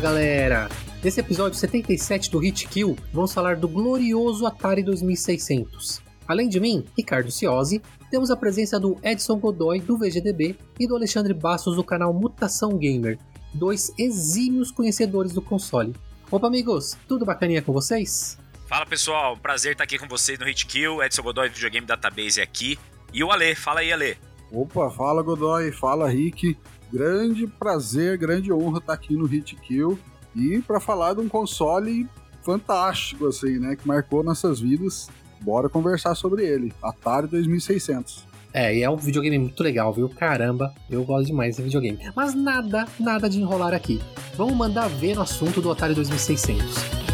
galera! Nesse episódio 77 do Hit Kill, vamos falar do glorioso Atari 2600. Além de mim, Ricardo Ciosi, temos a presença do Edson Godoy, do VGDB, e do Alexandre Bastos, do canal Mutação Gamer, dois exímios conhecedores do console. Opa, amigos, tudo bacaninha com vocês? Fala pessoal, prazer estar aqui com vocês no Hit Kill, Edson Godoy do Videogame Database aqui. E o Ale, fala aí, Ale. Opa, fala Godoy, fala Rick. Grande prazer, grande honra estar aqui no Hit Kill e para falar de um console fantástico assim, né, que marcou nossas vidas. Bora conversar sobre ele, Atari 2600. É, e é um videogame muito legal, viu? Caramba, eu gosto demais desse videogame. Mas nada, nada de enrolar aqui. Vamos mandar ver no assunto do Atari 2600.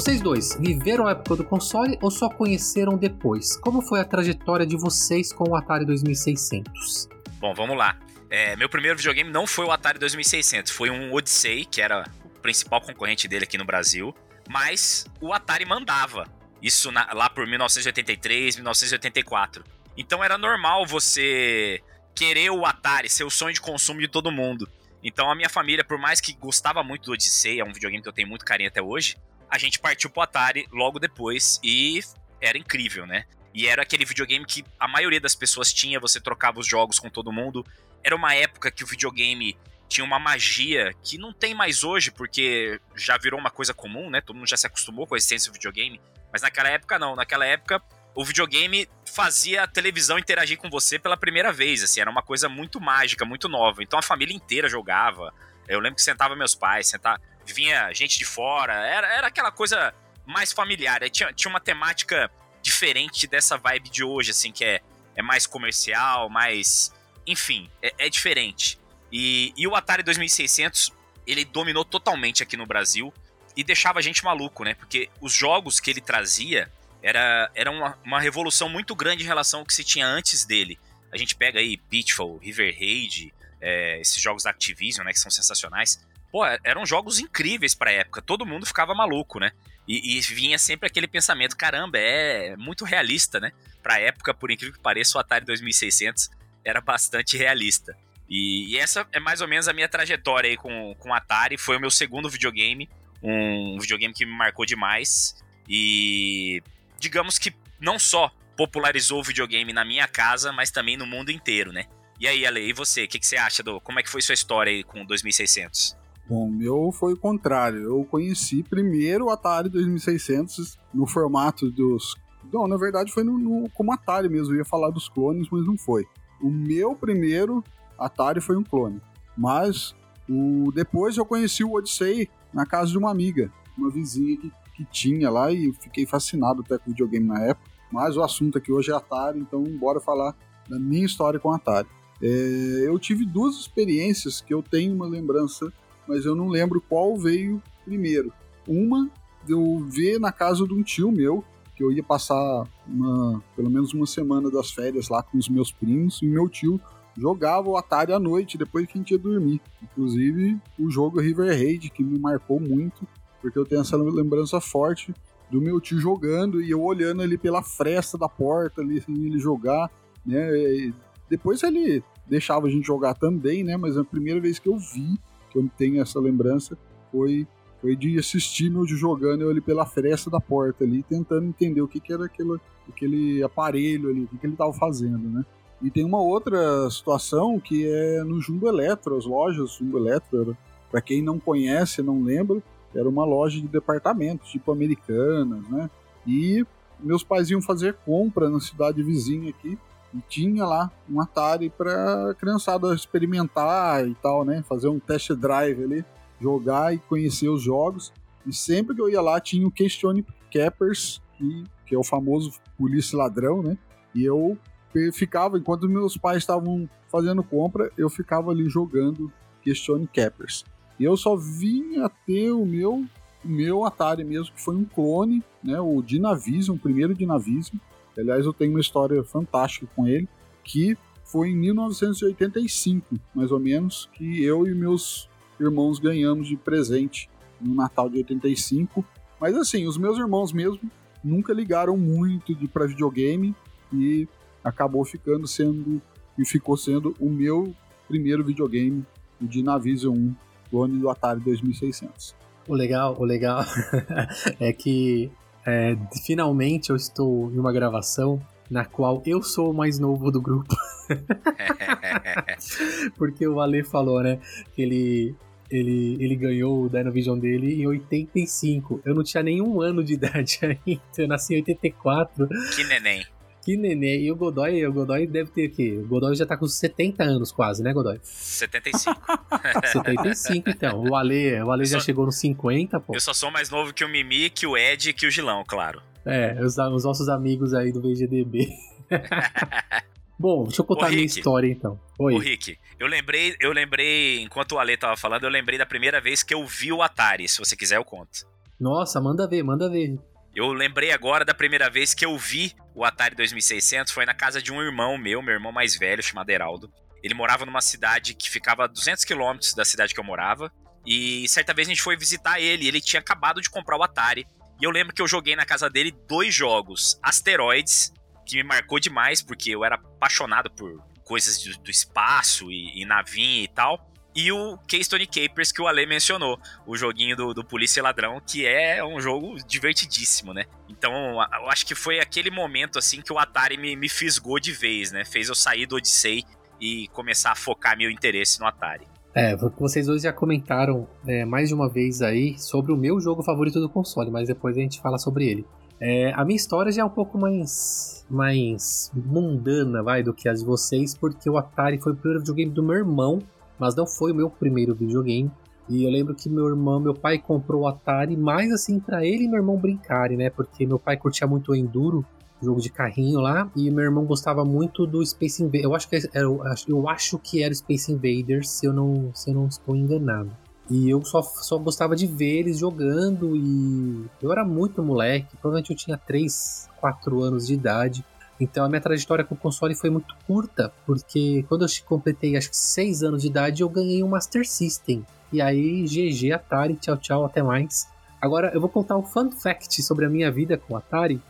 Vocês dois viveram a época do console ou só conheceram depois? Como foi a trajetória de vocês com o Atari 2600? Bom, vamos lá. É, meu primeiro videogame não foi o Atari 2600, foi um Odyssey, que era o principal concorrente dele aqui no Brasil, mas o Atari mandava. Isso na, lá por 1983, 1984. Então era normal você querer o Atari, ser o sonho de consumo de todo mundo. Então a minha família, por mais que gostava muito do Odyssey, é um videogame que eu tenho muito carinho até hoje, a gente partiu pro Atari logo depois e era incrível, né? E era aquele videogame que a maioria das pessoas tinha, você trocava os jogos com todo mundo. Era uma época que o videogame tinha uma magia que não tem mais hoje, porque já virou uma coisa comum, né? Todo mundo já se acostumou com a essência do videogame. Mas naquela época não, naquela época o videogame fazia a televisão interagir com você pela primeira vez, assim, era uma coisa muito mágica, muito nova. Então a família inteira jogava. Eu lembro que sentava meus pais, sentava, vinha gente de fora, era, era aquela coisa mais familiar. Tinha, tinha uma temática diferente dessa vibe de hoje, assim, que é, é mais comercial, mais. Enfim, é, é diferente. E, e o Atari 2600, ele dominou totalmente aqui no Brasil e deixava a gente maluco, né? Porque os jogos que ele trazia era, era uma, uma revolução muito grande em relação ao que se tinha antes dele. A gente pega aí Pitfall, River Raid, é, esses jogos da Activision, né, que são sensacionais pô, eram jogos incríveis pra época. Todo mundo ficava maluco, né? E, e, vinha sempre aquele pensamento, caramba, é muito realista, né? Pra época, por incrível que pareça, o Atari 2600 era bastante realista. E, e essa é mais ou menos a minha trajetória aí com, com o Atari. Foi o meu segundo videogame, um videogame que me marcou demais. E digamos que não só popularizou o videogame na minha casa, mas também no mundo inteiro, né? E aí, Ale, e você? O que, que, você acha do. Como é que foi sua história aí com 2600? Bom, meu foi o contrário. Eu conheci primeiro o Atari 2600 no formato dos. Não, na verdade foi no, no, como Atari mesmo. Eu ia falar dos clones, mas não foi. O meu primeiro Atari foi um clone. Mas o depois eu conheci o Odyssey na casa de uma amiga, uma vizinha que, que tinha lá e fiquei fascinado até com o videogame na época. Mas o assunto aqui hoje é Atari, então bora falar da minha história com Atari. É, eu tive duas experiências que eu tenho uma lembrança mas eu não lembro qual veio primeiro. Uma, eu ver na casa de um tio meu, que eu ia passar uma, pelo menos uma semana das férias lá com os meus primos, e meu tio jogava o Atari à noite, depois que a gente ia dormir. Inclusive, o jogo River Raid, que me marcou muito, porque eu tenho essa lembrança forte do meu tio jogando e eu olhando ali pela fresta da porta, ali, ele jogar, né? E depois ele deixava a gente jogar também, né? Mas a primeira vez que eu vi que eu tenho essa lembrança foi foi de assistir meu jogando ali pela fresta da porta ali, tentando entender o que, que era aquele, aquele aparelho ali, o que, que ele estava fazendo, né? E tem uma outra situação que é no Jumbo Eletro, as lojas Jumbo Eletro, para quem não conhece, não lembra, era uma loja de departamentos, tipo americanas, né? E meus pais iam fazer compra na cidade vizinha aqui, e tinha lá um Atari para criançada experimentar e tal, né? Fazer um test drive ali, jogar e conhecer os jogos. E sempre que eu ia lá tinha o Questione Cappers, que, que é o famoso polícia ladrão, né? E eu ficava, enquanto meus pais estavam fazendo compra, eu ficava ali jogando Questione Cappers. E eu só vinha ter o meu, o meu Atari mesmo, que foi um clone, né? O Dynavision, o primeiro Dynavision Aliás, eu tenho uma história fantástica com ele, que foi em 1985, mais ou menos, que eu e meus irmãos ganhamos de presente no Natal de 85. Mas assim, os meus irmãos mesmo nunca ligaram muito de para videogame e acabou ficando sendo e ficou sendo o meu primeiro videogame, o Dynavision 1, clone do Atari 2600. O legal, o legal é que é, finalmente eu estou em uma gravação na qual eu sou o mais novo do grupo. Porque o Ale falou, né, que ele ele, ele ganhou o Dynavision dele em 85. Eu não tinha nenhum ano de idade ainda. Eu nasci em 84. Que neném. Que neném. E o Godoy, o Godoy deve ter o quê? O Godoy já tá com 70 anos quase, né, Godoy? 75. 75, então. O Ale, o Ale já só, chegou nos 50, pô. Eu só sou mais novo que o Mimi, que o Ed e que o Gilão, claro. É, os, os nossos amigos aí do VGDB. Bom, deixa eu contar Ô, a minha história então. Oi. Ô, Rick, eu lembrei, eu lembrei, enquanto o Ale tava falando, eu lembrei da primeira vez que eu vi o Atari. Se você quiser, eu conto. Nossa, manda ver, manda ver. Eu lembrei agora da primeira vez que eu vi o Atari 2600, foi na casa de um irmão meu, meu irmão mais velho, chamado Heraldo. Ele morava numa cidade que ficava a 200 quilômetros da cidade que eu morava. E certa vez a gente foi visitar ele, ele tinha acabado de comprar o Atari. E eu lembro que eu joguei na casa dele dois jogos, Asteroids que me marcou demais, porque eu era apaixonado por coisas do, do espaço e, e navinha e tal. E o Keystone Capers que o Ale mencionou, o joguinho do, do Polícia e Ladrão, que é um jogo divertidíssimo, né? Então, eu acho que foi aquele momento, assim, que o Atari me, me fisgou de vez, né? Fez eu sair do Odyssey e começar a focar meu interesse no Atari. É, vocês dois já comentaram é, mais de uma vez aí sobre o meu jogo favorito do console, mas depois a gente fala sobre ele. É, a minha história já é um pouco mais, mais mundana, vai, do que as de vocês, porque o Atari foi o primeiro videogame do meu irmão, mas não foi o meu primeiro videogame. E eu lembro que meu irmão, meu pai comprou o Atari mais assim para ele e meu irmão brincarem, né? Porque meu pai curtia muito o Enduro, jogo de carrinho lá, e meu irmão gostava muito do Space Invaders. Eu acho que era, eu acho que era Space Invaders, se eu não, se eu não estou enganado. E eu só, só gostava de ver eles jogando e eu era muito moleque, provavelmente eu tinha 3, 4 anos de idade. Então a minha trajetória com o console foi muito curta, porque quando eu completei acho que 6 anos de idade eu ganhei um Master System. E aí, GG Atari, tchau tchau, até mais. Agora eu vou contar um fun fact sobre a minha vida com o Atari,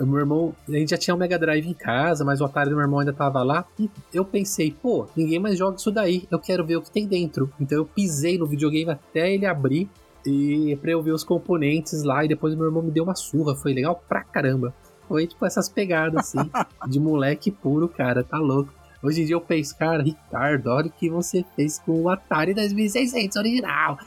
o meu irmão, a gente já tinha um Mega Drive em casa, mas o Atari do meu irmão ainda tava lá. E eu pensei, pô, ninguém mais joga isso daí. Eu quero ver o que tem dentro. Então eu pisei no videogame até ele abrir. E pra eu ver os componentes lá. E depois o meu irmão me deu uma surra. Foi legal pra caramba. Foi tipo essas pegadas assim, de moleque puro, cara. Tá louco. Hoje em dia eu penso, cara, Ricardo, olha o que você fez com o Atari 2600 original.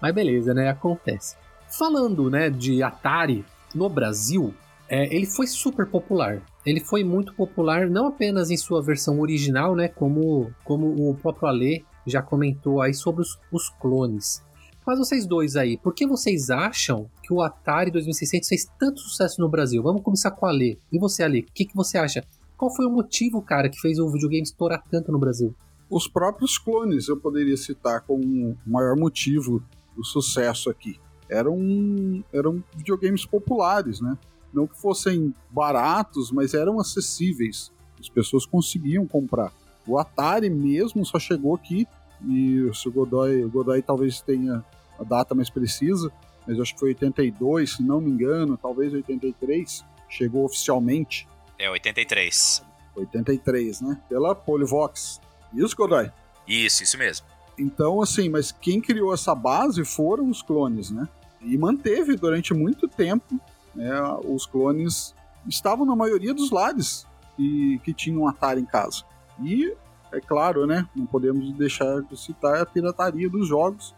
Mas beleza, né? Acontece. Falando, né, de Atari no Brasil, é, ele foi super popular. Ele foi muito popular não apenas em sua versão original, né, como, como o próprio Ale já comentou aí sobre os, os clones. Mas vocês dois aí, por que vocês acham que o Atari 2600 fez tanto sucesso no Brasil? Vamos começar com a Ale. E você, Ale, o que, que você acha? Qual foi o motivo, cara, que fez o videogame estourar tanto no Brasil? Os próprios clones eu poderia citar como o maior motivo do sucesso aqui. Eram, eram videogames populares, né? Não que fossem baratos, mas eram acessíveis. As pessoas conseguiam comprar. O Atari mesmo só chegou aqui, e o Godoy, o Godoy talvez tenha a data mais precisa, mas acho que foi 82, se não me engano, talvez 83, chegou oficialmente. É, 83. 83, né? Pela Polivox. Isso, Godoy? Isso, isso mesmo. Então, assim, mas quem criou essa base foram os clones, né? E manteve durante muito tempo né, os clones estavam na maioria dos lares que, que tinham um Atari em casa. E, é claro, né, não podemos deixar de citar a pirataria dos jogos.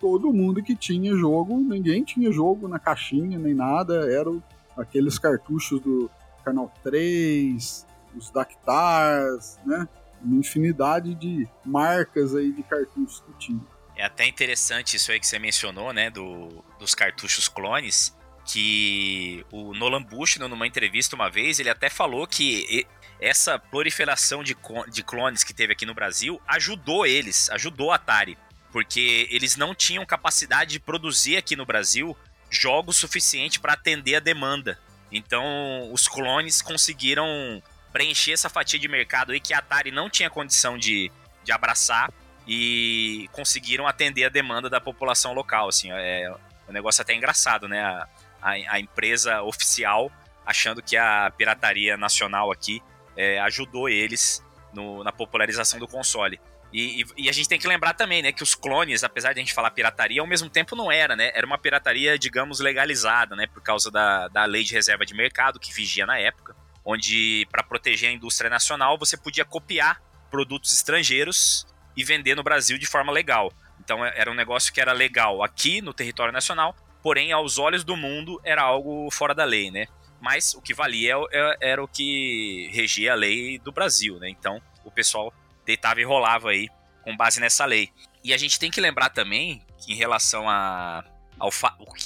Todo mundo que tinha jogo, ninguém tinha jogo na caixinha nem nada, eram aqueles cartuchos do Canal 3, os Dactars, né? Uma infinidade de marcas aí de cartuchos que tinha. É até interessante isso aí que você mencionou, né, do, dos cartuchos clones, que o Nolan Bush, numa entrevista uma vez, ele até falou que essa proliferação de, de clones que teve aqui no Brasil ajudou eles, ajudou a Atari, porque eles não tinham capacidade de produzir aqui no Brasil jogos suficiente para atender a demanda. Então, os clones conseguiram preencher essa fatia de mercado aí que a Atari não tinha condição de, de abraçar e conseguiram atender a demanda da população local. Assim, é um negócio até engraçado, né? A, a, a empresa oficial achando que a pirataria nacional aqui é, ajudou eles no, na popularização do console. E, e, e, a gente tem que lembrar também, né, que os clones, apesar de a gente falar pirataria, ao mesmo tempo não era, né? Era uma pirataria, digamos, legalizada, né? Por causa da, da lei de reserva de mercado que vigia na época, onde, para proteger a indústria nacional, você podia copiar produtos estrangeiros e vender no Brasil de forma legal. Então é, era um negócio que era legal aqui no território nacional, porém, aos olhos do mundo, era algo fora da lei, né? Mas o que valia é, era o que regia a lei do Brasil, né? Então o pessoal deitava e rolava aí com base nessa lei. E a gente tem que lembrar também que em relação a ao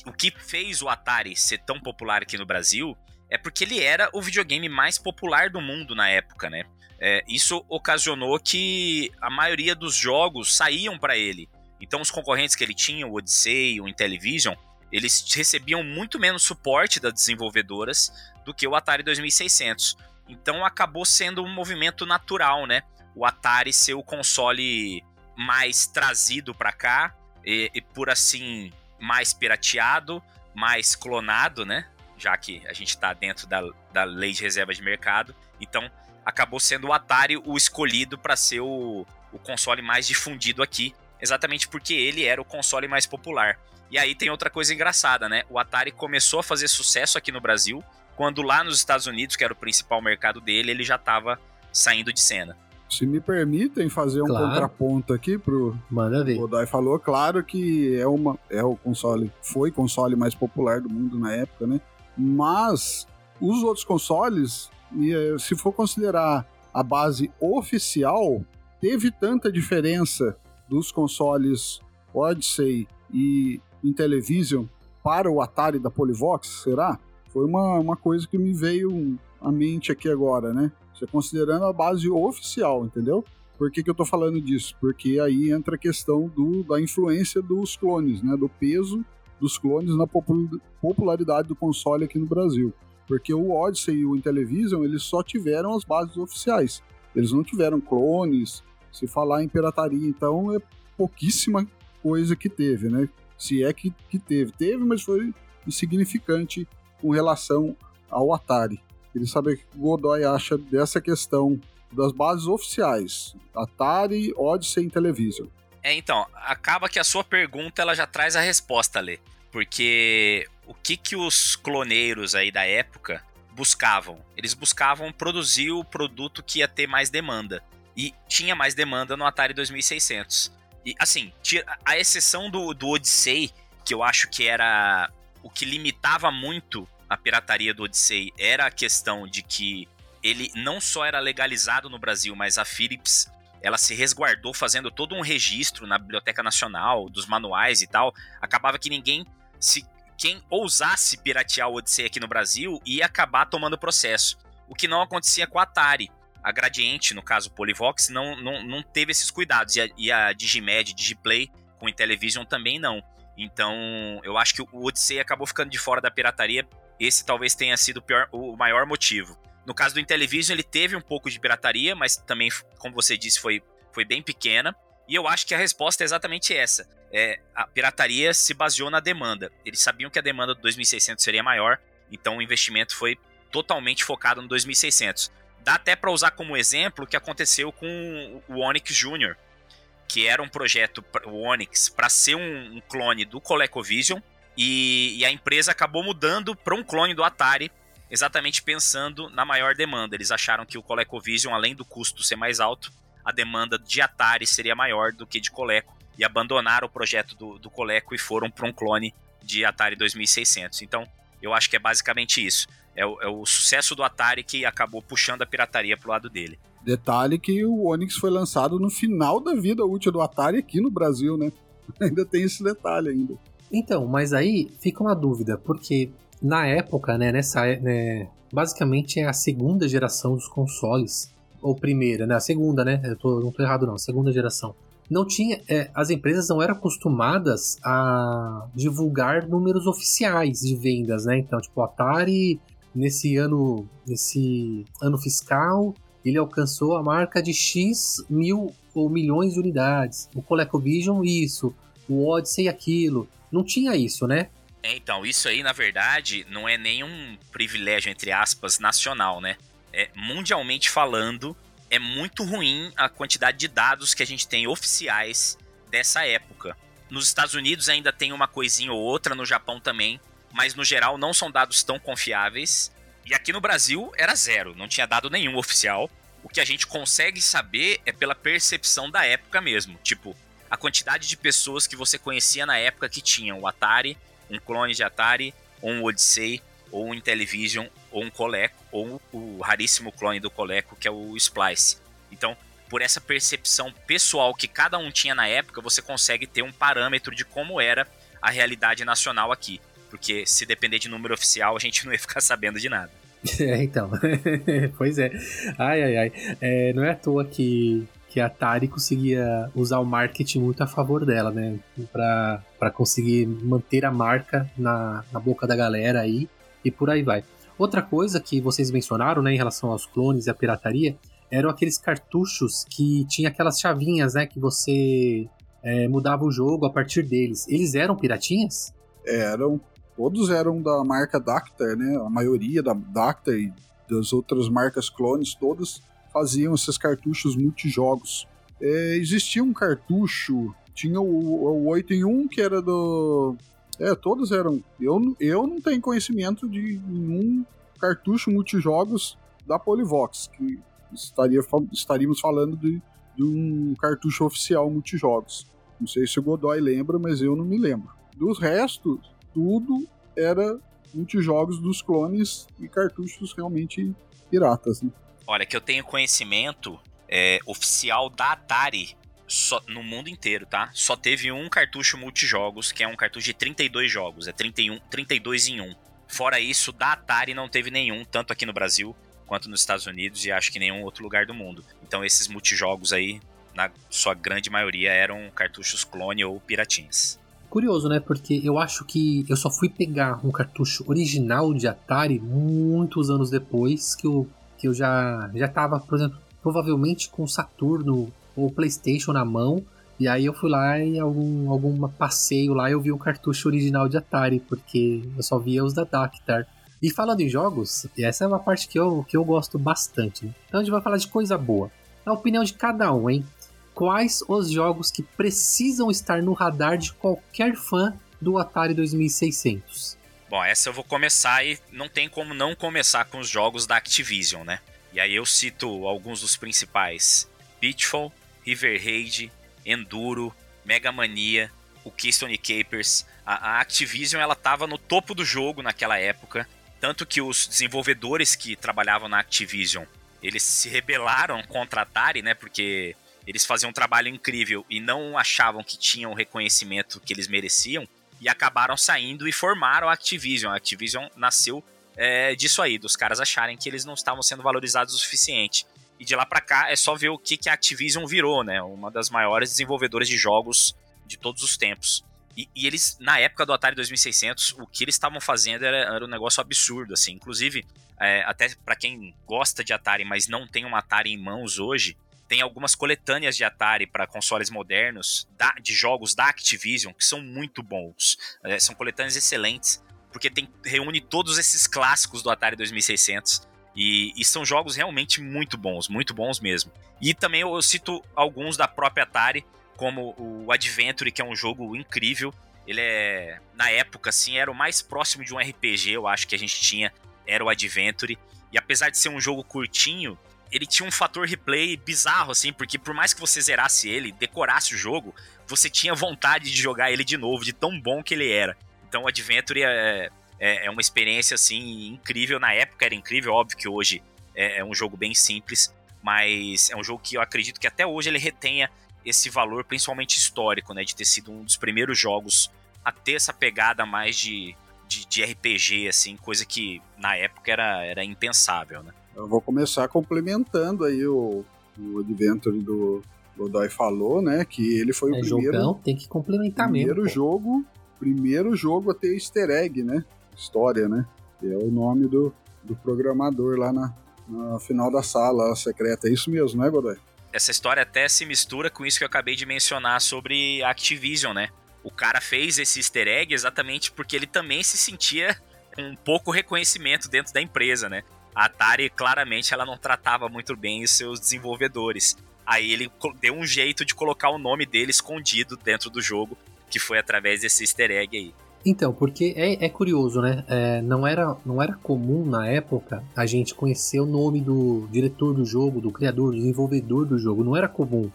o que fez o Atari ser tão popular aqui no Brasil é porque ele era o videogame mais popular do mundo na época, né? É, isso ocasionou que a maioria dos jogos saíam para ele. Então os concorrentes que ele tinha, o Odyssey, o Intellivision, eles recebiam muito menos suporte das desenvolvedoras do que o Atari 2600. Então acabou sendo um movimento natural, né? O Atari ser o console mais trazido para cá e, e, por assim mais pirateado, mais clonado, né? Já que a gente está dentro da, da lei de reserva de mercado, então acabou sendo o Atari o escolhido para ser o, o console mais difundido aqui, exatamente porque ele era o console mais popular. E aí tem outra coisa engraçada, né? O Atari começou a fazer sucesso aqui no Brasil, quando lá nos Estados Unidos, que era o principal mercado dele, ele já estava saindo de cena. Se me permitem fazer um claro. contraponto aqui pro Manda ver. Falou, claro que é uma é o console, foi o console mais popular do mundo na época, né? Mas os outros consoles, eh, se for considerar a base oficial, teve tanta diferença dos consoles Odyssey e Intellivision para o Atari da Polivox, será? Foi uma, uma coisa que me veio à mente aqui agora, né? Você considerando a base oficial, entendeu? Por que, que eu tô falando disso? Porque aí entra a questão do, da influência dos clones, né? Do peso dos clones na popularidade do console aqui no Brasil. Porque o Odyssey e o Intellivision, eles só tiveram as bases oficiais. Eles não tiveram clones. Se falar em pirataria, então, é pouquíssima coisa que teve, né? Se é que, que teve. Teve, mas foi insignificante com relação ao Atari. Queria saber o que o Godoy acha dessa questão das bases oficiais, Atari, Odyssey e Television. É, então, acaba que a sua pergunta ela já traz a resposta, Lê. Porque o que que os cloneiros aí da época buscavam? Eles buscavam produzir o produto que ia ter mais demanda. E tinha mais demanda no Atari 2600. E, assim, a exceção do, do Odyssey, que eu acho que era o que limitava muito a pirataria do Odyssey era a questão de que ele não só era legalizado no Brasil, mas a Philips ela se resguardou fazendo todo um registro na Biblioteca Nacional dos manuais e tal. Acabava que ninguém se quem ousasse piratear o Odyssey aqui no Brasil ia acabar tomando processo. O que não acontecia com a Atari. A Gradiente, no caso Polivox, não, não, não teve esses cuidados. E a, e a Digimed, Digiplay, com Intellivision também não. Então, eu acho que o Odyssey acabou ficando de fora da pirataria esse talvez tenha sido o, pior, o maior motivo. No caso do Intellivision, ele teve um pouco de pirataria, mas também, como você disse, foi, foi bem pequena. E eu acho que a resposta é exatamente essa. É, a pirataria se baseou na demanda. Eles sabiam que a demanda do 2600 seria maior, então o investimento foi totalmente focado no 2600. Dá até para usar como exemplo o que aconteceu com o Onyx Jr., que era um projeto, o Onyx, para ser um, um, clone do ColecoVision, e, e a empresa acabou mudando para um clone do Atari, exatamente pensando na maior demanda. Eles acharam que o ColecoVision, além do custo ser mais alto, a demanda de Atari seria maior do que de Coleco e abandonaram o projeto do, do Coleco e foram para um clone de Atari 2600. Então, eu acho que é basicamente isso. É o, é o sucesso do Atari que acabou puxando a pirataria pro lado dele. Detalhe que o Onix foi lançado no final da vida útil do Atari aqui no Brasil, né? ainda tem esse detalhe ainda. Então, mas aí fica uma dúvida, porque na época, né, nessa, né, basicamente é a segunda geração dos consoles, ou primeira, né, a segunda, né, eu tô, não tô errado não, segunda geração. Não tinha, é, as empresas não eram acostumadas a divulgar números oficiais de vendas, né, então, tipo, Atari nesse ano, nesse ano fiscal, ele alcançou a marca de X mil ou milhões de unidades. O ColecoVision, isso. O Odyssey, aquilo. Não tinha isso, né? É, então, isso aí, na verdade, não é nenhum privilégio, entre aspas, nacional, né? É, mundialmente falando, é muito ruim a quantidade de dados que a gente tem oficiais dessa época. Nos Estados Unidos ainda tem uma coisinha ou outra, no Japão também, mas no geral não são dados tão confiáveis. E aqui no Brasil era zero, não tinha dado nenhum oficial. O que a gente consegue saber é pela percepção da época mesmo. Tipo, a quantidade de pessoas que você conhecia na época que tinham o Atari, um clone de Atari, ou um Odyssey, ou um Intellivision, ou um Coleco, ou o raríssimo clone do Coleco, que é o Splice. Então, por essa percepção pessoal que cada um tinha na época, você consegue ter um parâmetro de como era a realidade nacional aqui. Porque se depender de número oficial, a gente não ia ficar sabendo de nada. É, então. pois é. Ai, ai, ai. É, não é à toa que, que a Atari conseguia usar o marketing muito a favor dela, né? Pra conseguir manter a marca na, na boca da galera aí e por aí vai. Outra coisa que vocês mencionaram, né, em relação aos clones e a pirataria, eram aqueles cartuchos que tinha aquelas chavinhas, né, que você é, mudava o jogo a partir deles. Eles eram piratinhas? Eram. Todos eram da marca Dactar, né? A maioria da Dactar e das outras marcas clones, todas faziam esses cartuchos multijogos. É, existia um cartucho, tinha o, o 8 em 1, que era do é, todos eram. Eu, eu não tenho conhecimento de nenhum cartucho multijogos da Polivox, que estaria, estaríamos falando de, de um cartucho oficial multijogos. Não sei se o Godoy lembra, mas eu não me lembro. Dos restos, tudo era multijogos dos clones e cartuchos realmente piratas. Né? Olha, que eu tenho conhecimento é, oficial da Atari só, no mundo inteiro, tá? Só teve um cartucho multijogos, que é um cartucho de 32 jogos, é 31, 32 em 1. Fora isso, da Atari não teve nenhum, tanto aqui no Brasil quanto nos Estados Unidos e acho que nenhum outro lugar do mundo. Então esses multijogos aí, na sua grande maioria, eram cartuchos clone ou piratinhas. Curioso, né? Porque eu acho que eu só fui pegar um cartucho original de Atari muitos anos depois que eu, que eu já, já tava, por exemplo, provavelmente com Saturno o PlayStation na mão. E aí eu fui lá em algum, algum passeio lá eu vi um cartucho original de Atari, porque eu só via os da Dactar. E falando em jogos, essa é uma parte que eu, que eu gosto bastante. Né? Então a gente vai falar de coisa boa. A opinião de cada um, hein? Quais os jogos que precisam estar no radar de qualquer fã do Atari 2600? Bom, essa eu vou começar e não tem como não começar com os jogos da Activision, né? E aí eu cito alguns dos principais: Pitfall, River Raid, Enduro, Mega Mania, o Keystone Capers. A, a Activision ela estava no topo do jogo naquela época, tanto que os desenvolvedores que trabalhavam na Activision eles se rebelaram contra a Atari, né? Porque eles faziam um trabalho incrível e não achavam que tinham o reconhecimento que eles mereciam e acabaram saindo e formaram a Activision. A Activision nasceu é, disso aí, dos caras acharem que eles não estavam sendo valorizados o suficiente. E de lá para cá é só ver o que, que a Activision virou, né? Uma das maiores desenvolvedoras de jogos de todos os tempos. E, e eles, na época do Atari 2600, o que eles estavam fazendo era, era, um negócio absurdo, assim. Inclusive, é, até para quem gosta de Atari, mas não tem um Atari em mãos hoje, tem algumas coletâneas de Atari para consoles modernos, da, de jogos da Activision, que são muito bons. É, são coletâneas excelentes, porque tem, reúne todos esses clássicos do Atari 2600 e, e, são jogos realmente muito bons, muito bons mesmo. E também eu, cito alguns da própria Atari, como o Adventure, que é um jogo incrível. Ele é, na época, assim, era o mais próximo de um RPG, eu acho que a gente tinha, era o Adventure. E apesar de ser um jogo curtinho, ele tinha um fator replay bizarro, assim, porque por mais que você zerasse ele, decorasse o jogo, você tinha vontade de jogar ele de novo, de tão bom que ele era. Então o Adventure é, é, é uma experiência assim incrível. Na época era incrível, óbvio que hoje é, é um jogo bem simples, mas é um jogo que eu acredito que até hoje ele retenha esse valor, principalmente histórico, né? De ter sido um dos primeiros jogos a ter essa pegada mais de, de, de, RPG, assim, coisa que na época era, era impensável, né? Eu vou começar complementando aí o, o Adventure do Godoy falou, né? Que ele foi é o primeiro. Jogão, tem que complementar primeiro mesmo. jogo, primeiro jogo a ter easter egg, né? história, né? Que é o nome do, do programador lá na, na final da sala secreta. É isso mesmo, né, Godoy? Essa história até se mistura com isso que eu acabei de mencionar sobre a Activision, né? O cara fez esse easter egg exatamente porque ele também se sentia com um pouco reconhecimento dentro da empresa, né? A Atari, claramente, ela não tratava muito bem os seus desenvolvedores. Aí ele deu um jeito de colocar o nome dele escondido dentro do jogo, que foi através desse easter egg aí. Então, porque é, é curioso, né? É, não, era, não era comum na época a gente conhecer o nome do diretor do jogo, do criador, do desenvolvedor do jogo. Não era comum.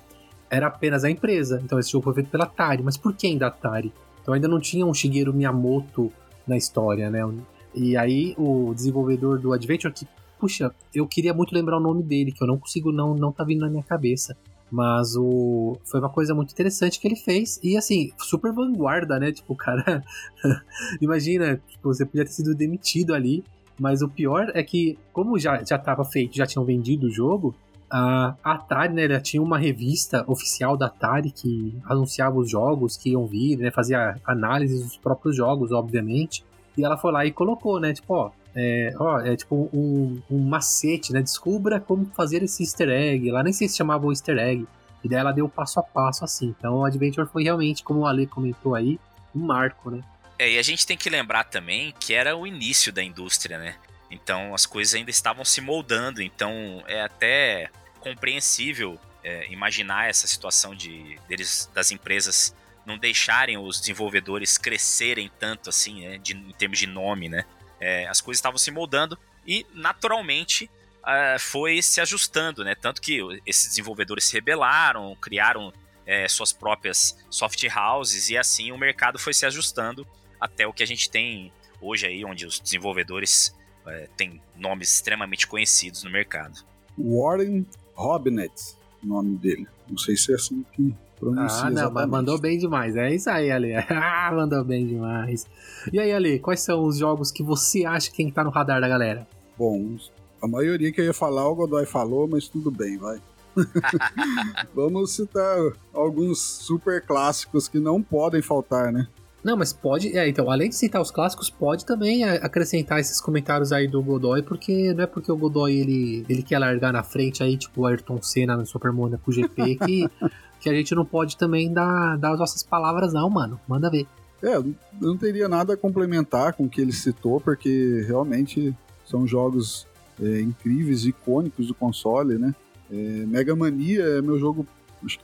Era apenas a empresa. Então esse jogo foi feito pela Atari. Mas por que ainda Atari? Então ainda não tinha um Shigeru Miyamoto na história, né? E aí o desenvolvedor do Adventure, que, puxa, eu queria muito lembrar o nome dele, que eu não consigo, não, não tá vindo na minha cabeça. Mas o foi uma coisa muito interessante que ele fez. E assim, super vanguarda, né? Tipo, o cara. Imagina, tipo, você podia ter sido demitido ali. Mas o pior é que, como já, já tava feito, já tinham vendido o jogo, a Atari, né, ela tinha uma revista oficial da Atari que anunciava os jogos que iam vir, né, fazia análise dos próprios jogos, obviamente. E ela foi lá e colocou, né, tipo, ó, é, ó, é tipo um, um macete, né? Descubra como fazer esse easter egg. Lá nem sei se chamava o easter egg. E daí ela deu passo a passo assim. Então o Adventure foi realmente, como o Ale comentou aí, um marco, né? É, e a gente tem que lembrar também que era o início da indústria, né? Então as coisas ainda estavam se moldando. Então é até compreensível é, imaginar essa situação de deles, das empresas não deixarem os desenvolvedores crescerem tanto assim, né? De, em termos de nome, né? É, as coisas estavam se moldando e, naturalmente, uh, foi se ajustando, né? Tanto que esses desenvolvedores se rebelaram, criaram é, suas próprias soft houses e assim o mercado foi se ajustando até o que a gente tem hoje aí, onde os desenvolvedores é, têm nomes extremamente conhecidos no mercado. Warren Robinett, nome dele. Não sei se é assim que pronuncia. Ah, não, mas mandou bem demais. É isso aí, Ali. Ah, mandou bem demais. E aí, Ali, quais são os jogos que você acha que tem que estar tá no radar da galera? Bom, a maioria que eu ia falar, o Godoy falou, mas tudo bem, vai. Vamos citar alguns super clássicos que não podem faltar, né? Não, mas pode. É, então, além de citar os clássicos, pode também acrescentar esses comentários aí do Godoy, porque não é porque o Godoy ele, ele quer largar na frente aí, tipo o Ayrton Senna no Super Monaco GP, que que a gente não pode também dar, dar as nossas palavras, não, mano. Manda ver. É, eu não teria nada a complementar com o que ele citou, porque realmente são jogos é, incríveis, icônicos do console, né? É, Mega Mania é meu jogo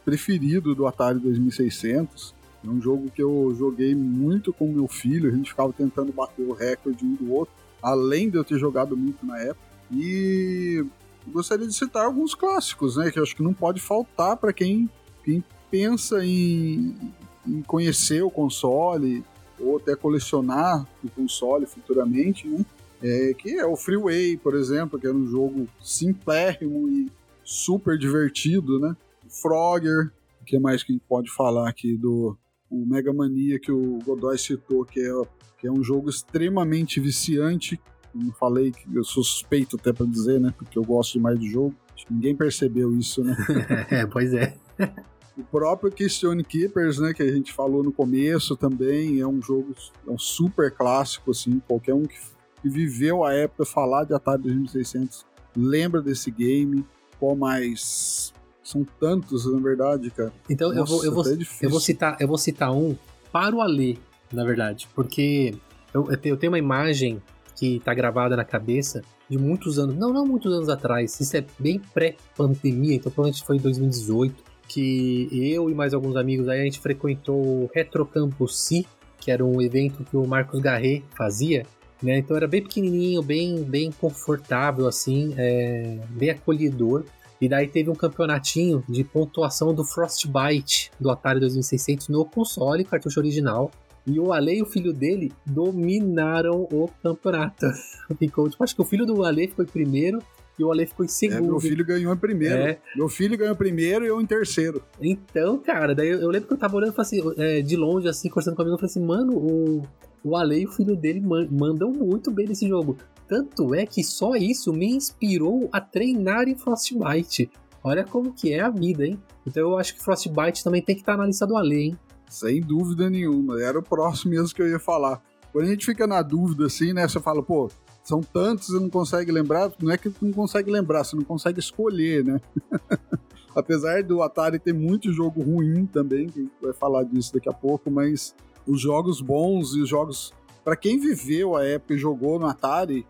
preferido do Atari 2600. É um jogo que eu joguei muito com meu filho, a gente ficava tentando bater o recorde um do outro, além de eu ter jogado muito na época. E gostaria de citar alguns clássicos, né? Que eu acho que não pode faltar para quem quem pensa em, em conhecer o console ou até colecionar o console futuramente, né? É, que é o Freeway, por exemplo, que era um jogo simplérrimo e super divertido, né? O Frogger, o que mais que a gente pode falar aqui do o Mega Mania que o Godoy citou, que é, que é um jogo extremamente viciante. Não falei eu sou suspeito até para dizer, né? Porque eu gosto demais do jogo. Acho que ninguém percebeu isso, né? é, pois é. O próprio Keystone Keepers, né, que a gente falou no começo também, é um jogo é um super clássico, assim, qualquer um que, viveu a época falar de Atari 2600 lembra desse game. Qual mais? São tantos, na verdade, cara. Então Nossa, eu, vou, eu, vou, é eu, vou citar, eu vou citar um para o Alê, na verdade, porque eu, eu tenho uma imagem que tá gravada na cabeça de muitos anos, não, não muitos anos atrás, isso é bem pré-pandemia, então provavelmente foi em 2018, que eu e mais alguns amigos aí a gente frequentou o Retrocampus Si, que era um evento que o Marcos Garret fazia, né? Então era bem pequenininho, bem, bem confortável assim, é, bem acolhedor. E daí teve um campeonatinho de pontuação do Frostbite do Atari 2600 no console, cartucho original. E o Ale e o filho dele dominaram o campeonato. Ficou, tipo, acho que o filho do Ale em primeiro e o Ale ficou em segundo. É, meu filho ganhou em primeiro. É. Meu filho ganhou em primeiro e eu em terceiro. Então, cara, daí eu, eu lembro que eu tava olhando assim, é, de longe, assim, conversando com amigo, eu falei assim, mano, o, o Ale e o filho dele mandam muito bem nesse jogo. Tanto é que só isso me inspirou a treinar em Frostbite. Olha como que é a vida, hein? Então eu acho que Frostbite também tem que estar na lista do Ale, hein? Sem dúvida nenhuma. Era o próximo mesmo que eu ia falar. Quando a gente fica na dúvida assim, né? Você fala, pô, são tantos você não consegue lembrar. Não é que não consegue lembrar, você não consegue escolher, né? Apesar do Atari ter muito jogo ruim também, que vai falar disso daqui a pouco, mas os jogos bons e os jogos. Para quem viveu a época e jogou no Atari,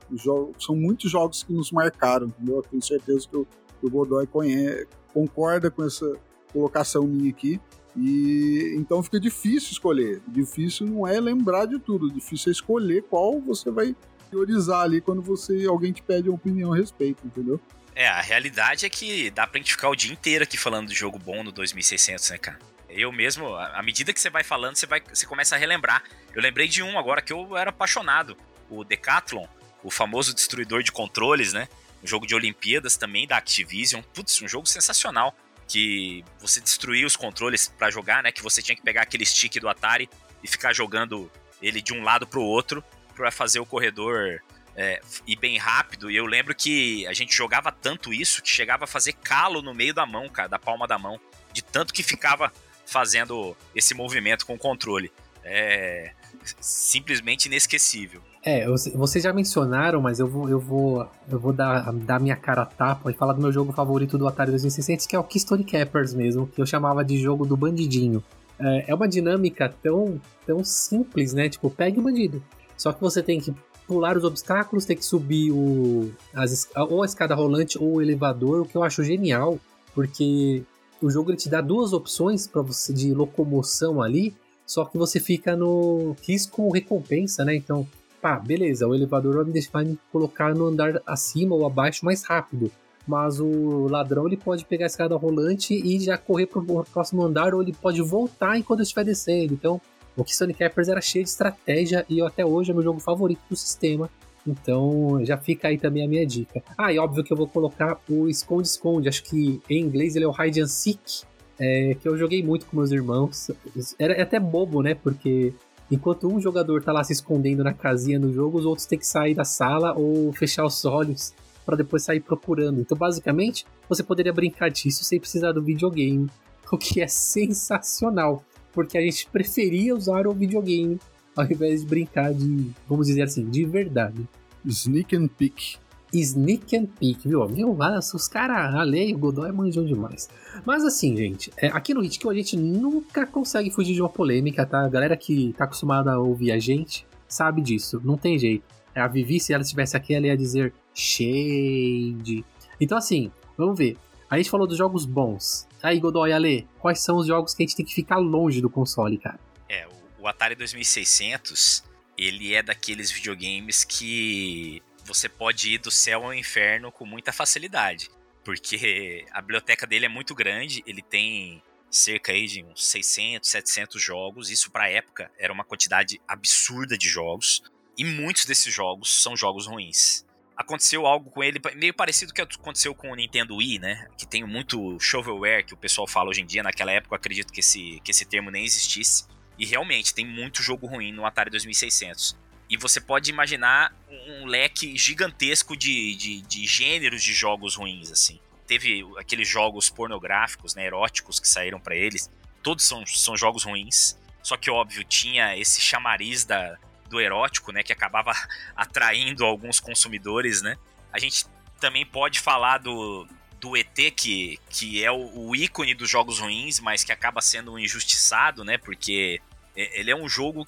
são muitos jogos que nos marcaram, entendeu? Eu tenho certeza que o, que o Godoy conhece, concorda com essa colocação minha aqui. E então fica difícil escolher. Difícil não é lembrar de tudo, difícil é escolher qual você vai priorizar ali quando você alguém te pede uma opinião a respeito, entendeu? É, a realidade é que dá pra gente ficar o dia inteiro aqui falando de jogo bom no 2600, né, cara? Eu mesmo, à medida que você vai falando, você, vai, você começa a relembrar. Eu lembrei de um agora que eu era apaixonado. O Decathlon, o famoso destruidor de controles, né? Um jogo de Olimpíadas também da Activision. Putz, um jogo sensacional. Que você destruía os controles para jogar, né? Que você tinha que pegar aquele stick do Atari e ficar jogando ele de um lado pro outro para fazer o corredor é, ir bem rápido. E eu lembro que a gente jogava tanto isso que chegava a fazer calo no meio da mão, cara, da palma da mão. De tanto que ficava fazendo esse movimento com o controle. É simplesmente inesquecível. É, vocês já mencionaram, mas eu vou, eu vou, eu vou dar, dar minha cara a tapa e falar do meu jogo favorito do Atari 2600, que é o Keystone Cappers mesmo, que eu chamava de jogo do bandidinho. É, é uma dinâmica tão, tão simples, né? Tipo, pegue o bandido. Só que você tem que pular os obstáculos, ter que subir o, as, ou a escada rolante ou o elevador, o que eu acho genial, porque o jogo ele te dá duas opções para você de locomoção ali, só que você fica no risco com recompensa, né? Então, pá, beleza, o elevador vai me, deixar, me colocar no andar acima ou abaixo mais rápido. Mas o ladrão ele pode pegar a escada rolante e já correr para o próximo andar, ou ele pode voltar enquanto estiver descendo. Então, o Keystone Cappers era cheio de estratégia e até hoje é meu jogo favorito do sistema. Então já fica aí também a minha dica. Ah, e óbvio que eu vou colocar o Esconde-Esconde. Acho que em inglês ele é o Hide and Seek. É, que eu joguei muito com meus irmãos. Era é até bobo, né? Porque enquanto um jogador tá lá se escondendo na casinha no jogo, os outros têm que sair da sala ou fechar os olhos para depois sair procurando. Então, basicamente, você poderia brincar disso sem precisar do videogame, o que é sensacional porque a gente preferia usar o videogame ao invés de brincar de, vamos dizer assim, de verdade. Sneak and Peek. Sneak and Peek, viu? viu? Os caras, a lei, o Godoy manjou demais. Mas assim, gente, é, aqui no Hitkill a gente nunca consegue fugir de uma polêmica, tá? A galera que tá acostumada a ouvir a gente sabe disso, não tem jeito. É, a Vivi, se ela estivesse aqui, ela ia dizer shade. Então assim, vamos ver. A gente falou dos jogos bons. Aí, Godoy, Ale, quais são os jogos que a gente tem que ficar longe do console, cara? É, o Atari 2600, ele é daqueles videogames que você pode ir do céu ao inferno com muita facilidade. Porque a biblioteca dele é muito grande, ele tem cerca aí de uns 600, 700 jogos. Isso para época era uma quantidade absurda de jogos. E muitos desses jogos são jogos ruins aconteceu algo com ele meio parecido com o que aconteceu com o Nintendo Wii, né? Que tem muito shovelware que o pessoal fala hoje em dia. Naquela época acredito que esse, que esse termo nem existisse. E realmente tem muito jogo ruim no Atari 2600. E você pode imaginar um leque gigantesco de, de, de gêneros de jogos ruins, assim. Teve aqueles jogos pornográficos, né, eróticos que saíram para eles. Todos são, são jogos ruins. Só que, óbvio, tinha esse chamariz da, do erótico, né, que acabava atraindo alguns consumidores, né? A gente também pode falar do, do ET, que, que é o, o ícone dos jogos ruins, mas que acaba sendo injustiçado, né? Porque ele é um jogo.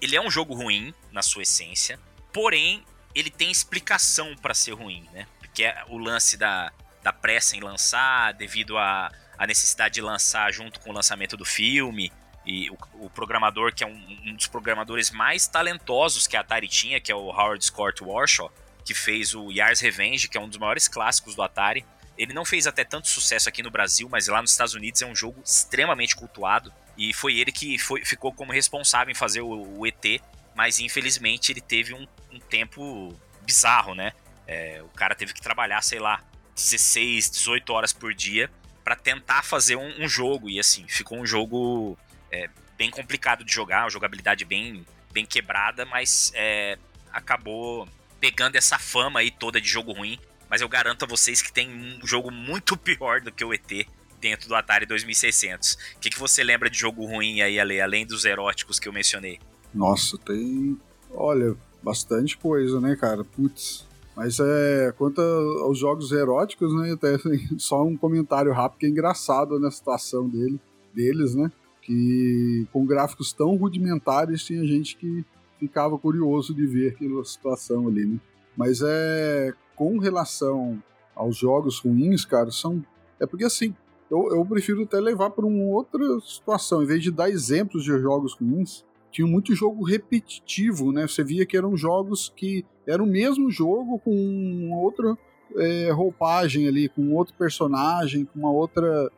Ele é um jogo ruim na sua essência, porém, ele tem explicação para ser ruim, né? Porque é o lance da, da pressa em lançar, devido à a, a necessidade de lançar junto com o lançamento do filme, e o, o programador, que é um, um, dos programadores mais talentosos que a Atari tinha, que é o Howard Scott Warshaw, que fez o Yars Revenge, que é um dos maiores clássicos do Atari. Ele não fez até tanto sucesso aqui no Brasil, mas lá nos Estados Unidos é um jogo extremamente cultuado. E foi ele que foi, ficou como responsável em fazer o, o ET, mas infelizmente ele teve um, um tempo bizarro, né? É, o cara teve que trabalhar, sei lá, 16, 18 horas por dia para tentar fazer um, um, jogo. E assim, ficou um jogo é, bem complicado de jogar, uma jogabilidade bem, bem quebrada, mas é, acabou pegando essa fama aí toda de jogo ruim. Mas eu garanto a vocês que tem um jogo muito pior do que o ET dentro do Atari 2600. O que, que você lembra de jogo ruim aí, Ale, além dos eróticos que eu mencionei? Nossa, tem. Olha, Bastante coisa, né, cara? Putz. Mas é, quanto aos jogos eróticos, né, até só um comentário rápido que é engraçado na situação dele, deles, né? Que com gráficos tão rudimentares tinha gente que ficava curioso de ver aquela situação ali, né? Mas é com relação aos jogos ruins, cara, são é porque assim, eu, eu prefiro até levar para uma outra situação, em vez de dar exemplos de jogos ruins, tinha muito jogo repetitivo, né? Você via que eram jogos que era o mesmo jogo com outra é, roupagem ali, com outro personagem, com uma outra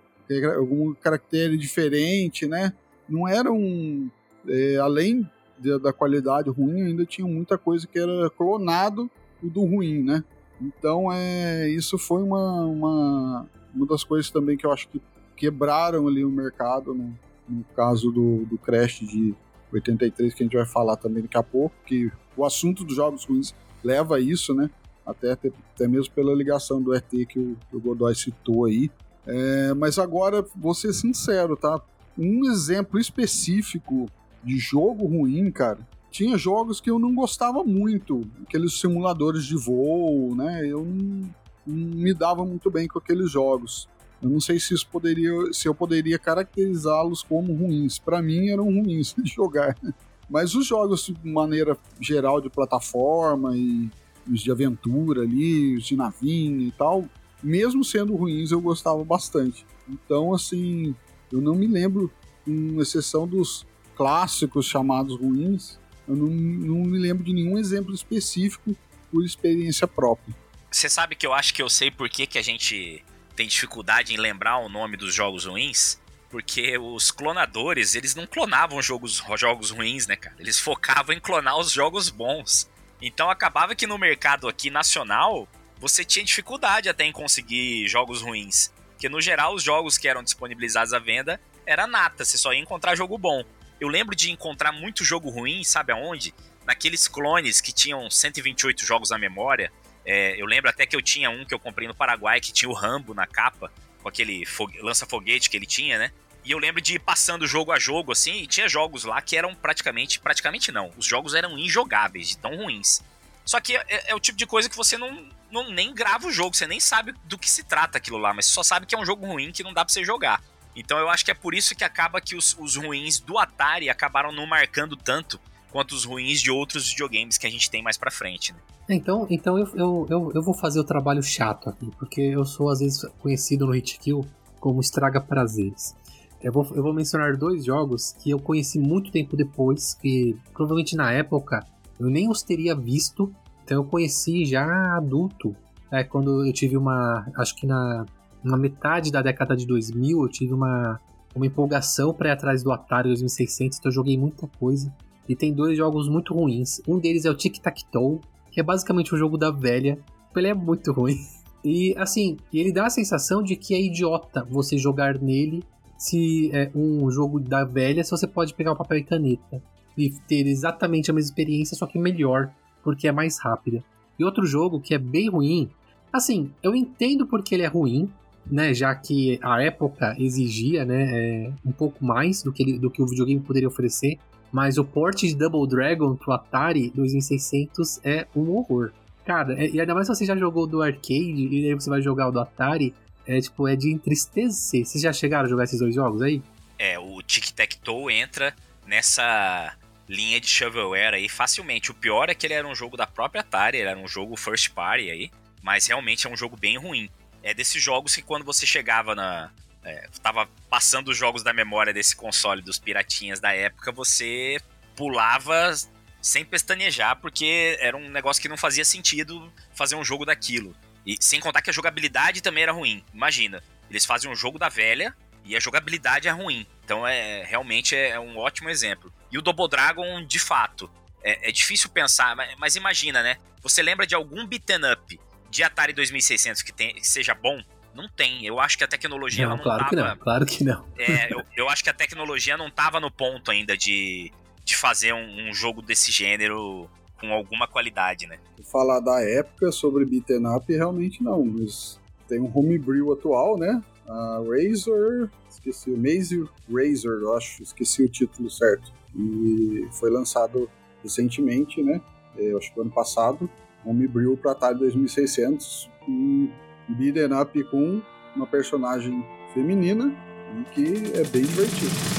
algum caractere diferente, né? Não era um é, além de, da qualidade ruim, ainda tinha muita coisa que era clonado do ruim, né? Então é isso foi uma, uma, uma das coisas também que eu acho que quebraram ali o mercado, né? no caso do, do Crash de 83, que a gente vai falar também daqui a pouco, que o assunto dos jogos ruins leva a isso, né? Até, até, até mesmo pela ligação do ET que o, que o Godoy citou aí. É, mas agora, vou ser sincero, tá? Um exemplo específico de jogo ruim, cara, tinha jogos que eu não gostava muito, aqueles simuladores de voo, né? Eu não, não me dava muito bem com aqueles jogos. Eu não sei se isso poderia, se eu poderia caracterizá-los como ruins. Para mim eram ruins de jogar. Mas os jogos de maneira geral de plataforma e os de aventura ali, os de navinha e tal, mesmo sendo ruins, eu gostava bastante. Então, assim, eu não me lembro, com exceção dos clássicos chamados ruins, eu não, não me lembro de nenhum exemplo específico por experiência própria. Você sabe que eu acho que eu sei por que, que a gente tem dificuldade em lembrar o nome dos jogos ruins? Porque os clonadores, eles não clonavam jogos, jogos ruins, né, cara? Eles focavam em clonar os jogos bons. Então acabava que no mercado aqui nacional, você tinha dificuldade até em conseguir jogos ruins. Porque no geral, os jogos que eram disponibilizados à venda era nata, você só ia encontrar jogo bom. Eu lembro de encontrar muito jogo ruim, sabe aonde? Naqueles clones que tinham 128 jogos na memória, é, eu lembro até que eu tinha um que eu comprei no Paraguai que tinha o Rambo na capa, com aquele lança-foguete que ele tinha, né? E eu lembro de ir passando jogo a jogo, assim, e tinha jogos lá que eram praticamente. Praticamente não. Os jogos eram injogáveis, de tão ruins. Só que é, é, o tipo de coisa que você não, não nem grava o jogo, você nem sabe do que se trata aquilo lá, mas só sabe que é um jogo ruim que não dá pra você jogar. Então eu acho que é por isso que acaba que os, os ruins do Atari acabaram não marcando tanto quanto os ruins de outros videogames que a gente tem mais pra frente, né? Então, então eu, eu, eu, eu, vou fazer o trabalho chato aqui, porque eu sou às vezes conhecido no Hitkill como estraga prazeres. Eu vou, eu vou mencionar dois jogos que eu conheci muito tempo depois, que provavelmente na época eu nem os teria visto, então eu conheci já adulto. É, quando eu tive uma. Acho que na, na metade da década de 2000 eu tive uma, uma empolgação para ir atrás do Atari 2600, então eu joguei muita coisa. E tem dois jogos muito ruins. Um deles é o Tic Tac Toe, que é basicamente um jogo da velha. Ele é muito ruim. E assim, ele dá a sensação de que é idiota você jogar nele se é um jogo da velha, se você pode pegar o papel e caneta e ter exatamente a mesma experiência, só que melhor, porque é mais rápida. E outro jogo que é bem ruim, assim, eu entendo porque ele é ruim, né, já que a época exigia, né, é, um pouco mais do que, ele, do que o videogame poderia oferecer, mas o port de Double Dragon pro Atari 2600 é um horror. Cara, é, e ainda mais se você já jogou do arcade e aí você vai jogar o do Atari, é tipo, é de entristecer. Vocês já chegaram a jogar esses dois jogos aí? É, o Tic Tac Toe entra nessa linha de shovelware aí facilmente. O pior é que ele era um jogo da própria Atari, ele era um jogo first party aí, mas realmente é um jogo bem ruim. É desses jogos que quando você chegava na, é, tava passando os jogos da memória desse console dos piratinhas da época, você pulava sem pestanejar, porque era um negócio que não fazia sentido fazer um jogo daquilo. E sem contar que a jogabilidade também era ruim. Imagina, eles fazem um jogo da velha e a jogabilidade é ruim. Então é realmente é, um ótimo exemplo. E o Double Dragon, de fato, é, é difícil pensar, mas, mas, imagina, né? Você lembra de algum beaten up de Atari 2600 que, tem, que seja bom? Não tem. Eu acho que a tecnologia não, não claro tava... que não, claro que não. É, eu, eu acho que a tecnologia não tava no ponto ainda de, de fazer um, um jogo desse gênero com alguma qualidade, né? Falar da época sobre beaten up, realmente não. Mas tem um homebrew atual, né? A Razor, esqueci, o Maze Razor, eu acho, esqueci o título certo. E foi lançado recentemente, né? é, acho que ano passado, Homebrew para Atari 2600, um beat'em up com uma personagem feminina e que é bem divertido.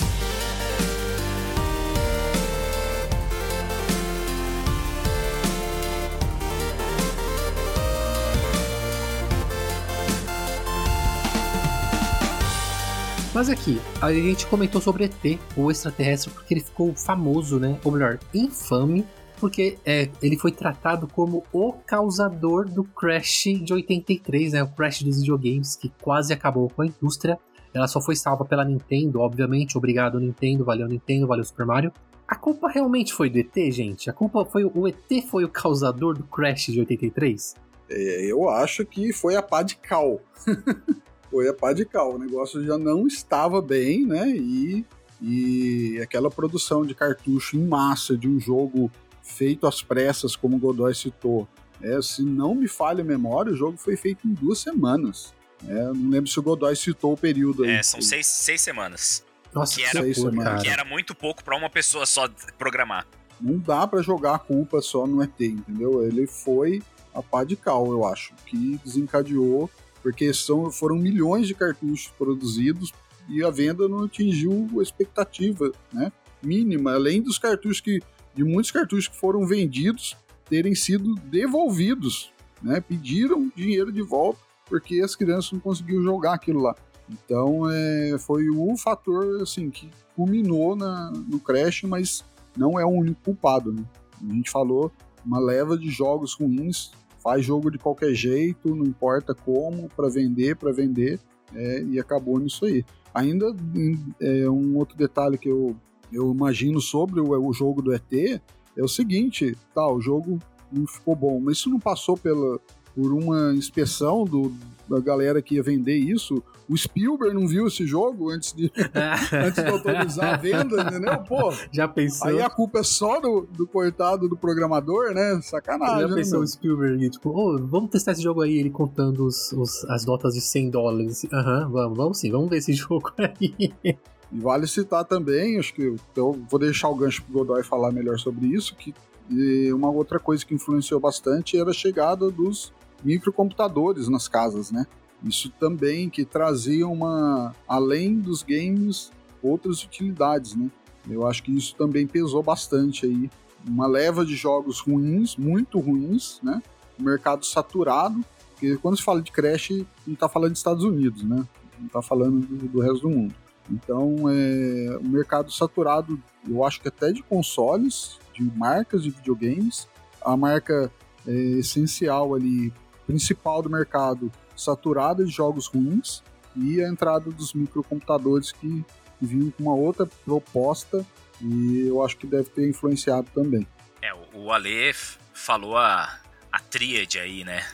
Mas aqui, a gente comentou sobre ET, o extraterrestre, porque ele ficou famoso, né? Ou melhor, infame, porque é, ele foi tratado como o causador do crash de 83, né? O crash dos videogames, que quase acabou com a indústria. Ela só foi salva pela Nintendo, obviamente. Obrigado, Nintendo. Valeu, Nintendo. Valeu, Super Mario. A culpa realmente foi do ET, gente? A culpa foi. O ET foi o causador do crash de 83? É, eu acho que foi a pá de cal. foi a pá de cal. O negócio já não estava bem, né? E, e aquela produção de cartucho em massa de um jogo feito às pressas, como o Godoy citou. É, se não me falha a memória, o jogo foi feito em duas semanas. É, não lembro se o Godoy citou o período aí. É, são seis, seis semanas. Nossa, que era, seis semanas. que era muito pouco para uma pessoa só programar. Não dá para jogar a culpa só no ET, entendeu? Ele foi a pá de cal, eu acho, que desencadeou porque são, foram milhões de cartuchos produzidos e a venda não atingiu a expectativa né, mínima, além dos cartuchos que, de muitos cartuchos que foram vendidos terem sido devolvidos, né, pediram dinheiro de volta porque as crianças não conseguiam jogar aquilo lá. Então é, foi o fator assim que culminou na, no Crash, mas não é o único culpado. Né? A gente falou uma leva de jogos ruins faz jogo de qualquer jeito, não importa como, para vender, para vender, é, e acabou nisso aí. Ainda é, um outro detalhe que eu, eu imagino sobre o, o jogo do ET é o seguinte, tá, o jogo não ficou bom, mas isso não passou pela, por uma inspeção do, da galera que ia vender isso. O Spielberg não viu esse jogo antes de, antes de autorizar a venda, entendeu? Pô, já pensou? Aí a culpa é só do, do coitado do programador, né? Sacanagem. Já né, pensou meu? o Spielberg, tipo, oh, vamos testar esse jogo aí, ele contando os, os as notas de 100 dólares. Aham, uhum, vamos, vamos sim, vamos ver esse jogo aí. E vale citar também, acho que eu vou deixar o gancho pro Godoy falar melhor sobre isso, que uma outra coisa que influenciou bastante era a chegada dos microcomputadores nas casas, né? Isso também que trazia uma, além dos games, outras utilidades, né? Eu acho que isso também pesou bastante aí. Uma leva de jogos ruins, muito ruins, né? O mercado saturado, porque quando se fala de Crash, não está falando dos Estados Unidos, né? Não está falando do, do, resto do mundo. Então, é, o mercado saturado, eu acho que até de consoles, de marcas de videogames, a marca é, essencial ali principal do mercado saturada de jogos ruins e a entrada dos microcomputadores que vinham com uma outra proposta e eu acho que deve ter influenciado também. É, o Ale falou a, a tríade aí, né,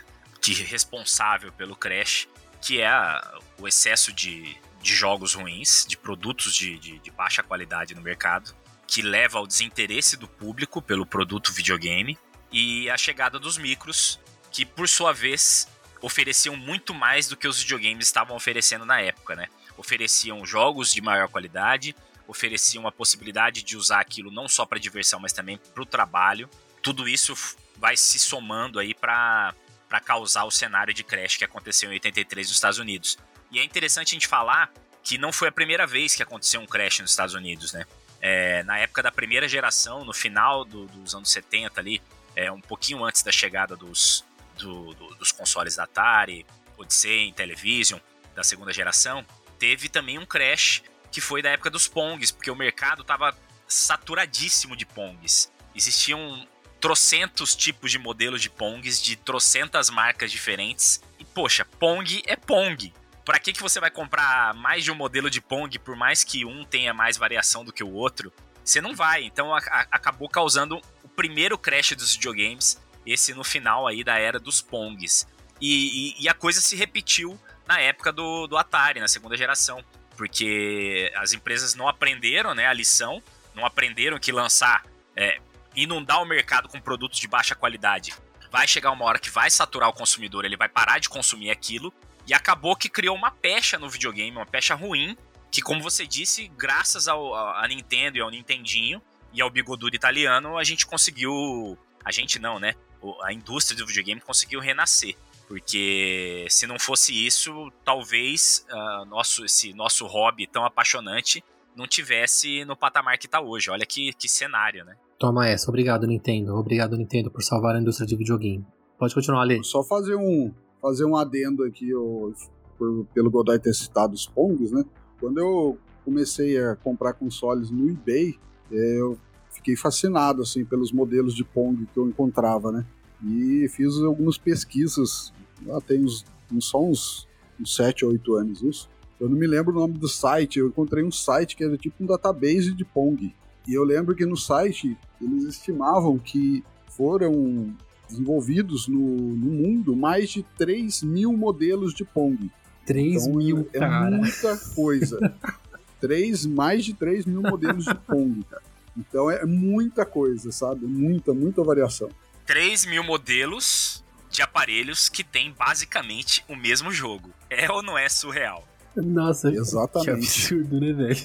de responsável pelo crash, que é a, o excesso de, de jogos ruins, de produtos de, de, de baixa qualidade no mercado, que leva ao desinteresse do público pelo produto videogame e a chegada dos micros, que por sua vez ofereciam muito mais do que os videogames estavam oferecendo na época, né? Ofereciam jogos de maior qualidade, ofereciam a possibilidade de usar aquilo não só para diversão, mas também para o trabalho. Tudo isso vai se somando aí para para causar o cenário de crash que aconteceu em 83 nos Estados Unidos. E é interessante a gente falar que não foi a primeira vez que aconteceu um crash nos Estados Unidos, né? É, na época da primeira geração, no final do, dos anos 70 ali, é, um pouquinho antes da chegada dos, do, do, dos consoles da Atari, Odyssey, Intellivision, da segunda geração, teve também um crash que foi da época dos Pongs, porque o mercado estava saturadíssimo de Pongs. Existiam trocentos tipos de modelos de Pongs, de trocentas marcas diferentes. E, poxa, Pong é Pong. Para que, que você vai comprar mais de um modelo de Pong, por mais que um tenha mais variação do que o outro? Você não vai. Então a, a, acabou causando o primeiro crash dos videogames esse no final aí da era dos Pongs. E, e, e a coisa se repetiu na época do, do Atari, na segunda geração, porque as empresas não aprenderam né, a lição, não aprenderam que lançar, é, inundar o mercado com produtos de baixa qualidade vai chegar uma hora que vai saturar o consumidor, ele vai parar de consumir aquilo, e acabou que criou uma pecha no videogame, uma pecha ruim, que como você disse, graças ao, a Nintendo e ao Nintendinho, e ao bigodudo italiano, a gente conseguiu a gente não, né? A indústria do videogame conseguiu renascer. Porque se não fosse isso, talvez uh, nosso, esse nosso hobby tão apaixonante não tivesse no patamar que está hoje. Olha que, que cenário, né? Toma essa. Obrigado, Nintendo. Obrigado, Nintendo, por salvar a indústria de videogame. Pode continuar, Ali. Só fazer um, fazer um adendo aqui, eu, por, pelo Godoy ter citado os Pongs, né? Quando eu comecei a comprar consoles no eBay, é, eu fiquei fascinado assim pelos modelos de Pong que eu encontrava, né? E fiz algumas pesquisas, lá tem uns, só uns, uns 7 ou 8 anos isso. Eu não me lembro o nome do site, eu encontrei um site que era tipo um database de Pong. E eu lembro que no site eles estimavam que foram desenvolvidos no, no mundo mais de 3 mil modelos de Pong. 3 então, mil, é, cara. É muita coisa. 3, mais de 3 mil modelos de Pong, cara. Então é muita coisa, sabe? Muita, muita variação. 3 mil modelos de aparelhos que tem basicamente o mesmo jogo. É ou não é surreal? Nossa, Exatamente. que absurdo, né, velho?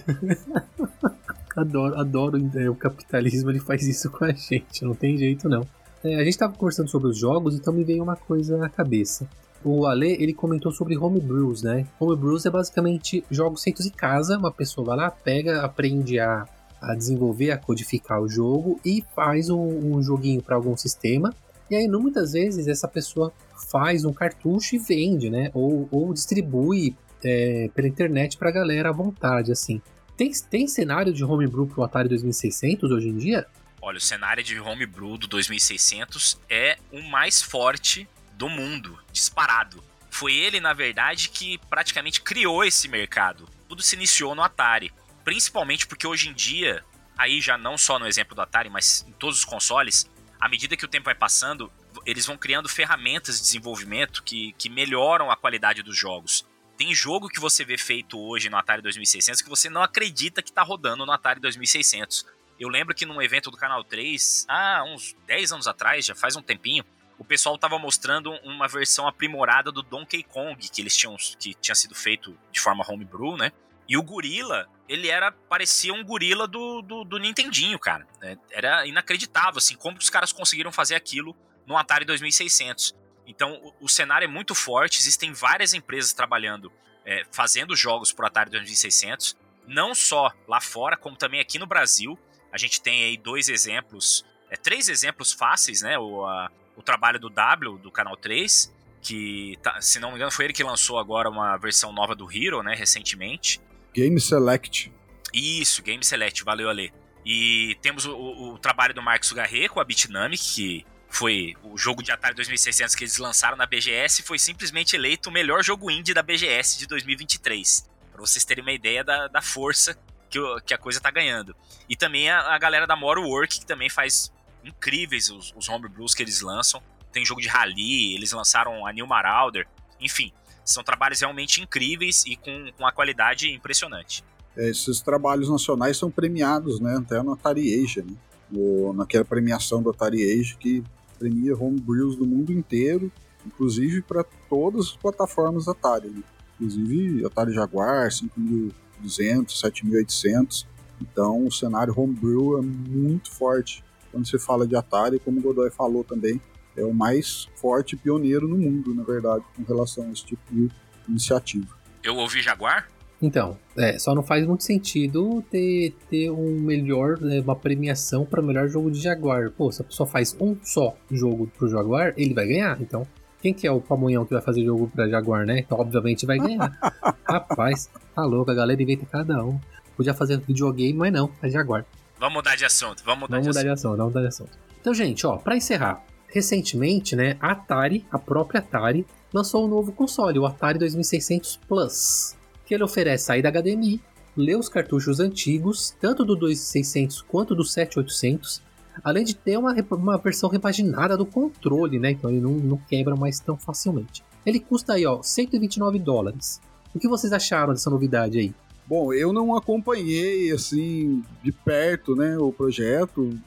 adoro, adoro é, o capitalismo, ele faz isso com a gente, não tem jeito não. É, a gente tava conversando sobre os jogos, então me veio uma coisa na cabeça. O Ale, ele comentou sobre homebrews, né? Homebrews é basicamente jogos feitos em casa, uma pessoa vai lá, pega, aprende a, a desenvolver, a codificar o jogo e faz um, um joguinho para algum sistema. E aí, muitas vezes, essa pessoa faz um cartucho e vende, né? Ou, ou distribui é, pela internet pra galera à vontade, assim. Tem, tem cenário de homebrew pro Atari 2600 hoje em dia? Olha, o cenário de homebrew do 2600 é o mais forte do mundo, disparado. Foi ele, na verdade, que praticamente criou esse mercado. Tudo se iniciou no Atari. Principalmente porque hoje em dia, aí já não só no exemplo do Atari, mas em todos os consoles, à medida que o tempo vai passando, eles vão criando ferramentas de desenvolvimento que, que melhoram a qualidade dos jogos. Tem jogo que você vê feito hoje no Atari 2600 que você não acredita que está rodando no Atari 2600. Eu lembro que num evento do Canal 3, há uns 10 anos atrás, já faz um tempinho, o pessoal estava mostrando uma versão aprimorada do Donkey Kong, que eles tinham que tinha sido feito de forma homebrew, né? E o gorila, ele era parecia um gorila do, do, do Nintendinho, cara. É, era inacreditável, assim, como os caras conseguiram fazer aquilo no Atari 2600. Então, o, o cenário é muito forte, existem várias empresas trabalhando, é, fazendo jogos para Atari 2600, não só lá fora, como também aqui no Brasil. A gente tem aí dois exemplos, é, três exemplos fáceis, né? O, a, o trabalho do W, do Canal 3, que, tá, se não me engano, foi ele que lançou agora uma versão nova do Hero, né, recentemente. Game Select. Isso, Game Select, valeu Ale. E temos o, o, o trabalho do Marcos Garret com a Bitnamic, que foi o jogo de Atari 2600 que eles lançaram na BGS, foi simplesmente eleito o melhor jogo indie da BGS de 2023. Para vocês terem uma ideia da, da força que, que a coisa tá ganhando. E também a, a galera da Moro Work, que também faz incríveis os, os homebrews que eles lançam. Tem jogo de rally, eles lançaram a New Marauder, enfim, são trabalhos realmente incríveis e com, com uma qualidade impressionante. É, esses trabalhos nacionais são premiados, né, até no Atari Asia, né, no, naquela premiação do Atari Asia que premia homebrews do mundo inteiro, inclusive para todas as plataformas Atari, né? inclusive Atari Jaguar, 5200, 7800. Então o cenário homebrew é muito forte quando se fala de Atari, como o Godoy falou também, é o mais forte pioneiro no mundo, na verdade, com relação a esse tipo de iniciativa. Eu ouvi Jaguar? Então, é, só não faz muito sentido ter, ter um melhor, né, uma premiação para melhor jogo de Jaguar. Pô, se a pessoa faz um só jogo pro Jaguar, ele vai ganhar. Então, quem que é o pamonhão que vai fazer jogo pra Jaguar, né? Então, obviamente, vai ganhar. Rapaz, tá louco, a galera inventa cada um. Podia fazer videogame, mas não, é Jaguar. Vamos mudar de assunto, vamos mudar, vamos de, mudar assunto. de assunto. Vamos mudar de assunto. Então, gente, ó, pra encerrar, recentemente, né, a Atari, a própria Atari, lançou um novo console, o Atari 2600 Plus, que ele oferece saída HDMI, lê os cartuchos antigos, tanto do 2600 quanto do 7800, além de ter uma, uma versão repaginada do controle, né, então ele não, não quebra mais tão facilmente. Ele custa aí, ó, 129 dólares. O que vocês acharam dessa novidade aí? Bom, eu não acompanhei assim de perto, né, o projeto,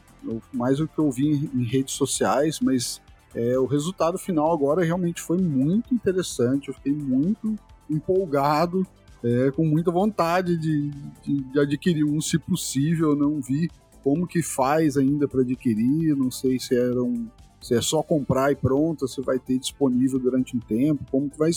mais o que eu vi em redes sociais, mas é, o resultado final agora realmente foi muito interessante. Eu fiquei muito empolgado, é, com muita vontade de, de, de, adquirir um, se possível. Eu não vi como que faz ainda para adquirir, não sei se era um, se é só comprar e pronto, se vai ter disponível durante um tempo, como que vai.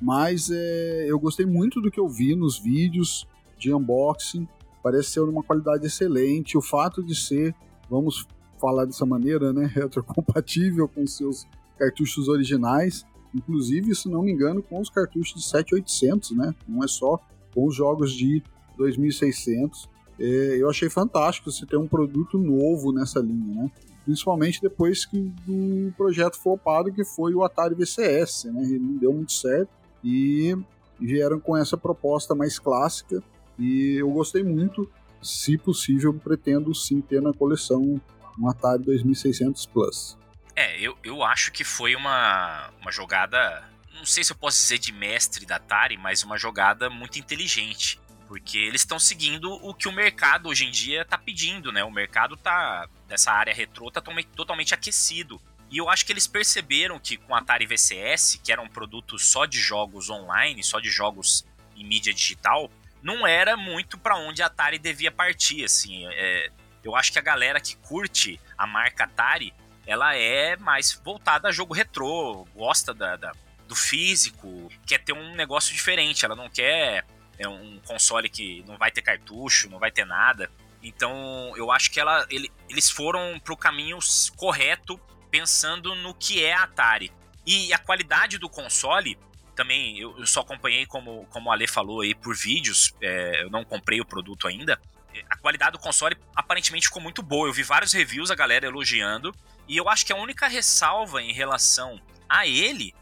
Mas é, eu gostei muito do que eu vi nos vídeos de unboxing, parece ser uma qualidade excelente. O fato de ser, vamos falar dessa maneira, né, retrocompatível com seus cartuchos originais, inclusive, se não me engano, com os cartuchos de 7800, né? Não é só com os jogos de 2600. É, eu achei fantástico você ter um produto novo nessa linha, né? Principalmente depois que do projeto flopado que foi o Atari VCS, né? Ele não deu muito certo e vieram com essa proposta mais clássica e eu gostei muito. Se possível, pretendo sim ter na coleção um Atari 2600 Plus. É, eu, eu acho que foi uma, uma jogada, não sei se eu posso dizer de mestre da Atari, mas uma jogada muito inteligente. Porque eles estão seguindo o que o mercado hoje em dia está pedindo, né? O mercado tá dessa área retrô tá totalmente aquecido. E eu acho que eles perceberam que com o Atari VCS, que era um produto só de jogos online, só de jogos em mídia digital, não era muito para onde a Atari devia partir, assim. É, eu acho que a galera que curte a marca Atari, ela é mais voltada a jogo retrô, gosta da, da do físico, quer ter um negócio diferente, ela não quer é um console que não vai ter cartucho, não vai ter nada. Então, eu acho que ela, ele, eles foram pro caminho correto, pensando no que é a Atari. E a qualidade do console, também, eu, eu só acompanhei, como, como o Ale falou aí, por vídeos, é, eu não comprei o produto ainda. A qualidade do console aparentemente ficou muito boa. Eu vi vários reviews, a galera elogiando. E eu acho que a única ressalva em relação a ele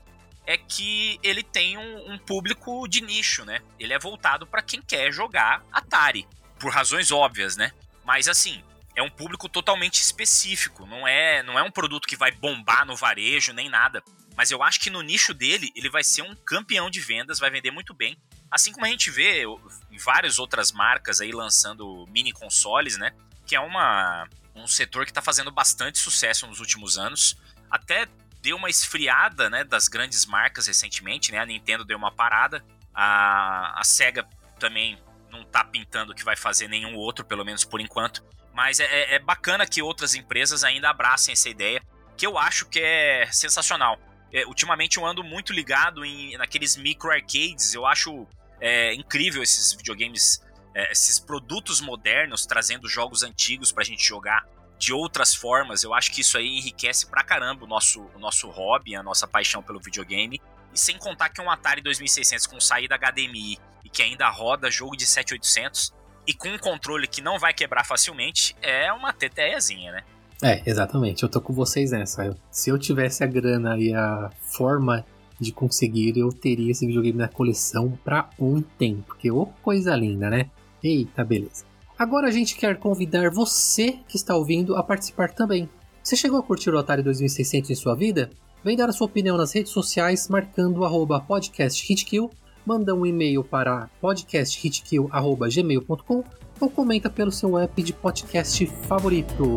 é que ele tem um, um público de nicho, né? Ele é voltado para quem quer jogar Atari, por razões óbvias, né? Mas assim, é um público totalmente específico, não é, não é um produto que vai bombar no varejo nem nada. Mas eu acho que no nicho dele, ele vai ser um campeão de vendas, vai vender muito bem. Assim como a gente vê em várias outras marcas aí lançando mini consoles, né? Que é uma, um setor que está fazendo bastante sucesso nos últimos anos. Até deu uma esfriada, né, das grandes marcas recentemente, né? A Nintendo deu uma parada, a, a Sega também não tá pintando que vai fazer nenhum outro, pelo menos por enquanto. Mas é, é, é bacana que outras empresas ainda abracem essa ideia, que eu acho que é sensacional. É, ultimamente eu ando muito ligado em naqueles micro arcades. Eu acho é, incrível esses videogames, é, esses produtos modernos trazendo jogos antigos pra gente jogar de outras formas. Eu acho que isso aí enriquece pra caramba o nosso, o nosso hobby, a nossa paixão pelo videogame. E sem contar que um Atari 2600 com saída HDMI e que ainda roda jogo de 7800 e com um controle que não vai quebrar facilmente, é uma teteiazinha, né? É, exatamente. Eu tô com vocês nessa. Se eu tivesse a grana e a forma de conseguir, eu teria esse videogame na coleção pra um tempo. Porque, ô coisa linda, né? Eita, beleza. Agora a gente quer convidar você que está ouvindo a participar também. Você chegou a curtir o Atari 2600 em sua vida? Vem dar a sua opinião nas redes sociais marcando o podcasthitkill, manda um e-mail para podcasthitkill.gmail.com ou comenta pelo seu app de podcast favorito.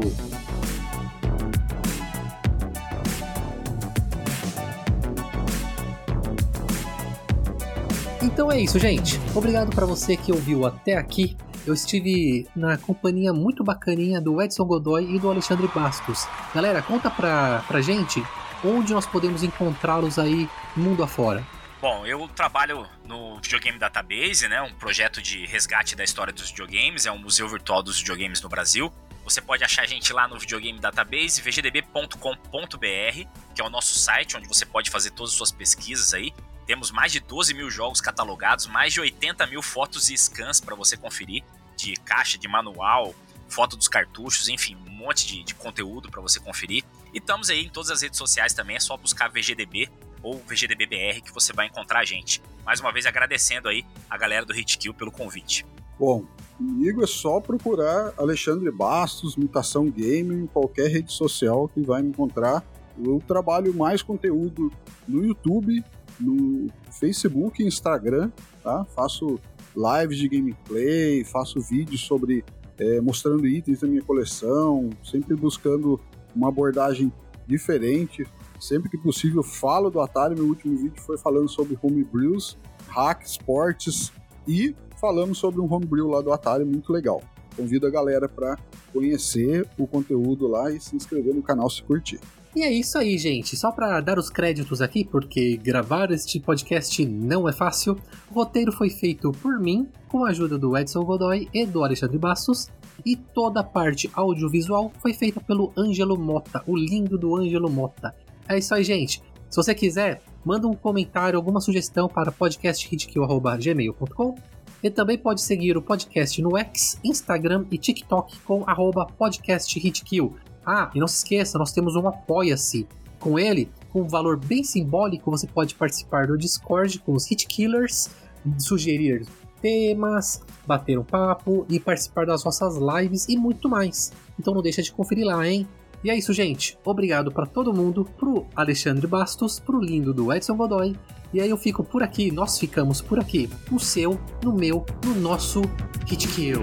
Então é isso, gente. Obrigado para você que ouviu até aqui eu estive na companhia muito bacaninha do Edson Godoy e do Alexandre Bastos. Galera, conta pra, pra gente onde nós podemos encontrá-los aí mundo afora. Bom, eu trabalho no Videogame Database, né, um projeto de resgate da história dos videogames, é um museu virtual dos videogames no Brasil. Você pode achar a gente lá no Videogame Database, vgdb.com.br, que é o nosso site onde você pode fazer todas as suas pesquisas aí. Temos mais de 12 mil jogos catalogados, mais de 80 mil fotos e scans para você conferir, de caixa, de manual, foto dos cartuchos, enfim, um monte de, de conteúdo para você conferir. E estamos aí em todas as redes sociais também, é só buscar VGDB ou VGDBBR que você vai encontrar a gente. Mais uma vez agradecendo aí a galera do Hitkill pelo convite. Bom, comigo é só procurar Alexandre Bastos, Mutação Game, em qualquer rede social que vai me encontrar. Eu trabalho mais conteúdo no YouTube no Facebook e Instagram, tá? Faço lives de gameplay, faço vídeos sobre é, mostrando itens da minha coleção, sempre buscando uma abordagem diferente. Sempre que possível falo do Atari. Meu último vídeo foi falando sobre homebrews, hack, esportes e falamos sobre um homebrew lá do Atari muito legal. convido a galera para conhecer o conteúdo lá e se inscrever no canal se curtir. E é isso aí, gente. Só para dar os créditos aqui, porque gravar este podcast não é fácil, o roteiro foi feito por mim, com a ajuda do Edson Godoy e do Alexandre Bastos, e toda a parte audiovisual foi feita pelo Ângelo Mota, o lindo do Ângelo Mota. É isso aí, gente. Se você quiser, manda um comentário, alguma sugestão para podcasthitkill.gmail.com e também pode seguir o podcast no X, Instagram e TikTok com arroba podcasthitkill. Ah, e não se esqueça, nós temos um Apoia-se. Com ele, com um valor bem simbólico, você pode participar do Discord com os Hit Killers, sugerir temas, bater um papo e participar das nossas lives e muito mais. Então não deixa de conferir lá, hein? E é isso, gente. Obrigado para todo mundo, pro Alexandre Bastos, pro lindo do Edson Godoy. E aí eu fico por aqui, nós ficamos por aqui, no seu, no meu, no nosso Hit Kill.